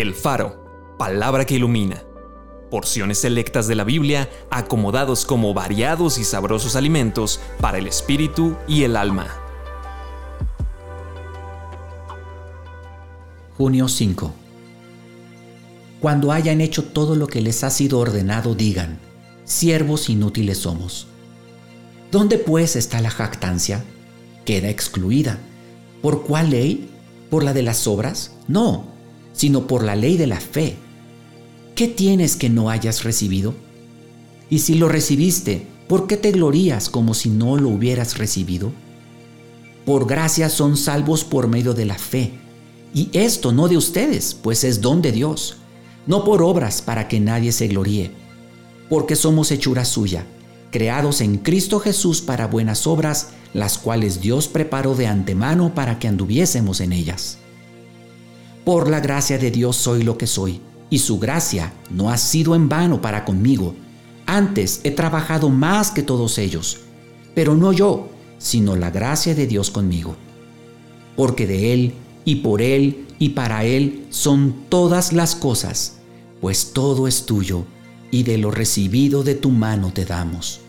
El Faro, palabra que ilumina. Porciones selectas de la Biblia acomodados como variados y sabrosos alimentos para el espíritu y el alma. Junio 5. Cuando hayan hecho todo lo que les ha sido ordenado, digan, siervos inútiles somos. ¿Dónde pues está la jactancia? Queda excluida. ¿Por cuál ley? ¿Por la de las obras? No sino por la ley de la fe. ¿Qué tienes que no hayas recibido? Y si lo recibiste, ¿por qué te glorías como si no lo hubieras recibido? Por gracia son salvos por medio de la fe. Y esto no de ustedes, pues es don de Dios, no por obras para que nadie se gloríe, porque somos hechura suya, creados en Cristo Jesús para buenas obras, las cuales Dios preparó de antemano para que anduviésemos en ellas. Por la gracia de Dios soy lo que soy, y su gracia no ha sido en vano para conmigo. Antes he trabajado más que todos ellos, pero no yo, sino la gracia de Dios conmigo. Porque de Él, y por Él, y para Él son todas las cosas, pues todo es tuyo, y de lo recibido de tu mano te damos.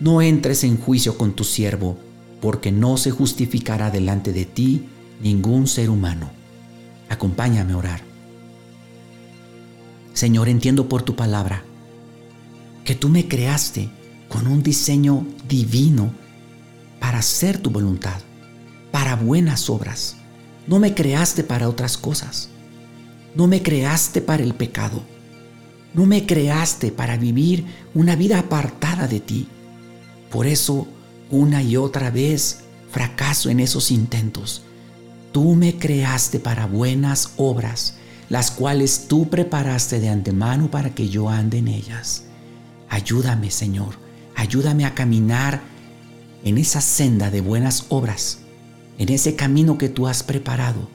No entres en juicio con tu siervo, porque no se justificará delante de ti ningún ser humano Acompáñame a orar. Señor, entiendo por tu palabra que tú me creaste con un diseño divino para hacer tu voluntad, para buenas obras. No me creaste para otras cosas. No me creaste para el pecado. No me creaste para vivir una vida apartada de ti. Por eso, una y otra vez, fracaso en esos intentos Tú me creaste para buenas obras, las cuales tú preparaste de antemano para que yo ande en ellas. Ayúdame, Señor, ayúdame a caminar en esa senda de buenas obras, en ese camino que tú has preparado.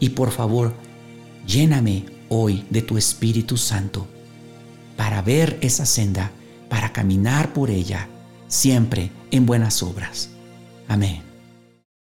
Y por favor, lléname hoy de tu Espíritu Santo para ver esa senda, para caminar por ella, siempre en buenas obras. Amén.